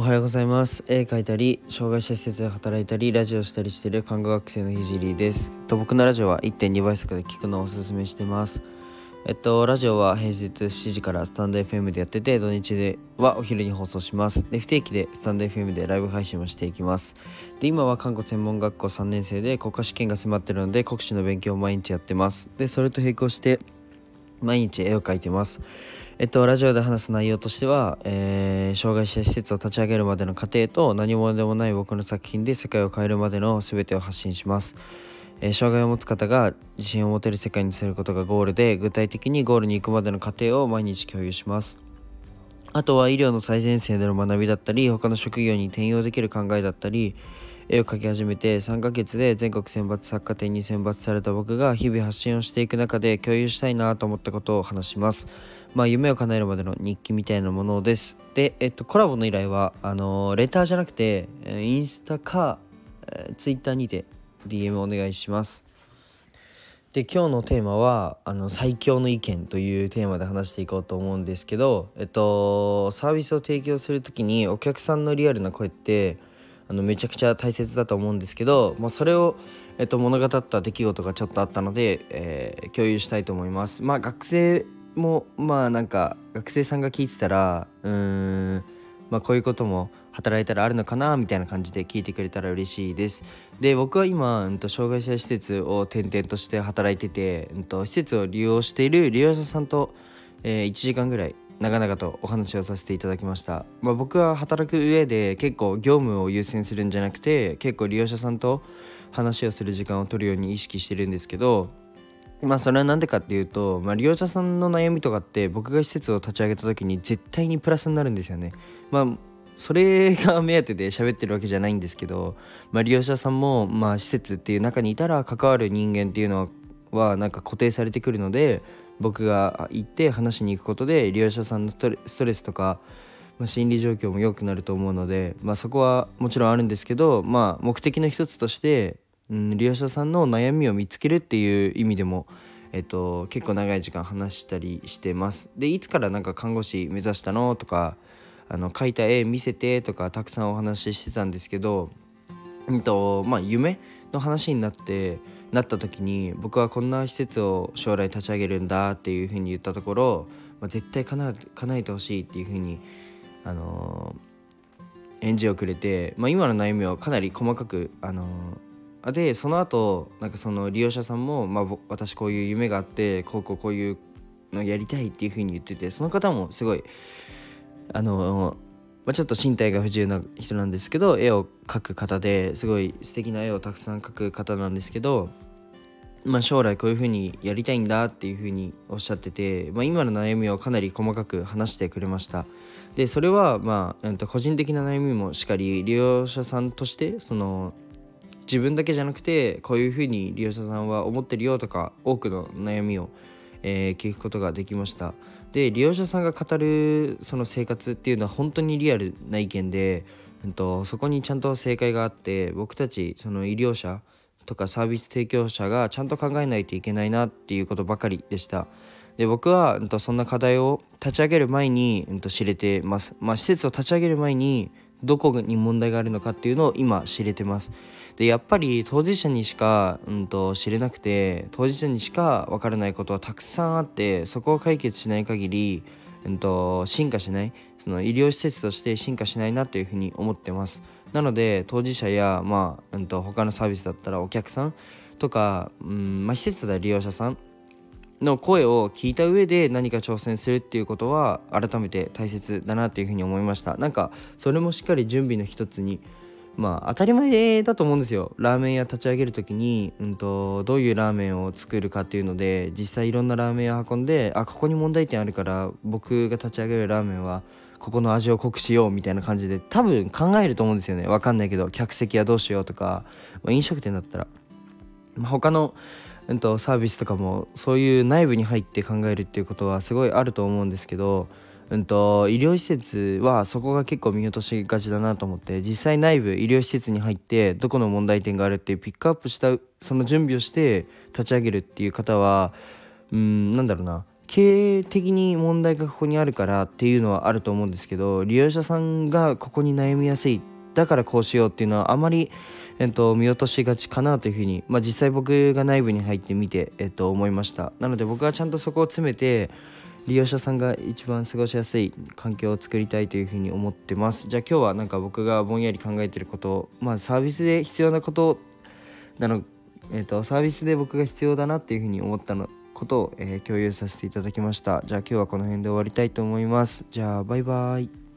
おはようございます。絵描いたり障害者施設で働いたりラジオしたりしている看護学生のひじりです。と僕のラジオは1.2倍速で聞くのをおすすめしてます。えっとラジオは平日7時からスタンド FM でやってて土日ではお昼に放送します。で不定期でスタンド FM でライブ配信もしていきます。で今は看護専門学校3年生で国家試験が迫ってるので国試の勉強を毎日やってます。でそれと並行して毎日絵を描いてます。えっと、ラジオで話す内容としては、えー、障害者施設を立ち上げるまでの過程と何者でもない僕の作品で世界を変えるまでの全てを発信します。えー、障害を持つ方が自信を持てる世界にすることがゴールで具体的にゴールに行くまでの過程を毎日共有します。あとは医療の最前線での学びだったり他の職業に転用できる考えだったり絵を描き始めて3ヶ月で全国選抜作家展に選抜された僕が日々発信をしていく中で共有したいなと思ったことを話します。まあ、夢を叶えるまでの日記みたいなものです。で、えっと、コラボの依頼は、あのレターじゃなくて、インスタか、えツイッターにて DM お願いします。で今日のテーマはあの最強の意見というテーマで話していこうと思うんですけど、えっと、サービスを提供する時にお客さんのリアルな声ってあのめちゃくちゃ大切だと思うんですけど、まあ、それを、えっと、物語った出来事がちょっとあったので、えー、共有したいと思います。まあ、学生もまあなんか学生さんが聞いてたらうーんまあこういうことも働いたらあるのかなみたいな感じで聞いてくれたら嬉しいです。で僕は今、うん、と障害者施設を転々として働いてて、うん、と施設を利用している利用者さんと、えー、1時間ぐらい長々とお話をさせていただきました、まあ、僕は働く上で結構業務を優先するんじゃなくて結構利用者さんと話をする時間を取るように意識してるんですけどまあそれは何でかっていうと、まあ、利用者さんの悩みとかって僕が施設を立ち上げた時に絶対にプラスになるんですよね。まあそれが目当てで喋ってるわけじゃないんですけど、まあ、利用者さんも、まあ、施設っていう中にいたら関わる人間っていうのははなんか固定されてくるので僕が行って話しに行くことで利用者さんのストレスとか、まあ、心理状況も良くなると思うので、まあ、そこはもちろんあるんですけど、まあ、目的の一つとしてうん、利用者さんの悩みを見つけるっていう意味でも、えっと、結構長い時間話したりしてます。でいつからなんか看護師目指したのとかあの描いた絵見せてとかたくさんお話ししてたんですけど、うんとまあ、夢の話になってなった時に僕はこんな施設を将来立ち上げるんだっていうふうに言ったところ、まあ、絶対叶えてほしいっていうふうに、あのー、返事をくれて、まあ、今の悩みをかなり細かく、あのーでその後なんかその利用者さんも、まあ、私こういう夢があってこうこうこういうのやりたいっていうふうに言っててその方もすごいあの、まあ、ちょっと身体が不自由な人なんですけど絵を描く方ですごい素敵な絵をたくさん描く方なんですけど、まあ、将来こういうふうにやりたいんだっていうふうにおっしゃってて、まあ、今の悩みをかなり細かく話してくれました。でそれはまあ、えっと、個人的な悩みもしっかり利用者さんとしてその自分だけじゃなくてこういうふうに利用者さんは思ってるよとか多くの悩みを、えー、聞くことができました。で利用者さんが語るその生活っていうのは本当にリアルな意見で、うんと、そこにちゃんと正解があって僕たちその医療者とかサービス提供者がちゃんと考えないといけないなっていうことばかりでした。で僕は、うんと、そんな課題を立ち上げる前に、うんと知れてます。まあ施設を立ち上げる前にどこに問題があるのかっていうのを今知れてます。でやっぱり当事者にしか、うんと、知れなくて当事者にしか分からないことはたくさんあってそこを解決しない限り、うんと、進化しないその医療施設として進化しないなというふうに思ってます。なので当事者や、まあうんと、他のサービスだったらお客さんとか、うんまあ、施設で利用者さんの声を聞いた上で何か挑戦するっていうことは改めて大切だなっていうふうに思いました。なんかそれもしっかり準備の一つにまあ当たり前だと思うんですよ。ラーメン屋立ち上げる時に、うんと、どういうラーメンを作るかっていうので実際いろんなラーメン屋運んであここに問題点あるから僕が立ち上げるラーメンはここの味を濃くしようみたいな感じで多分考えると思うんですよね。分かんないけど客席はどうしようとか、まあ、飲食店だったら、まあ、他のうんと、サービスとかもそういう内部に入って考えるっていうことはすごいあると思うんですけど、うんと、医療施設はそこが結構見落としがちだなと思って実際内部医療施設に入ってどこの問題点があるっていうピックアップしたその準備をして立ち上げるっていう方はうんなんだろうな経営的に問題がここにあるからっていうのはあると思うんですけど利用者さんがここに悩みやすいだからこうしようっていうのはあまり、えっと、見落としがちかなというふうに、まあ、実際僕が内部に入ってみて、えっと、思いました。なので僕はちゃんとそこを詰めて利用者さんが一番過ごしやすい環境を作りたいというふうに思ってます。じゃあ今日はなんか僕がぼんやり考えてることまあサービスで必要なことなの、えーと、サービスで僕が必要だなっていうふうに思ったのことを、えー、共有させていただきました。じゃあ今日はこの辺で終わりたいと思います。じゃあバイバイ。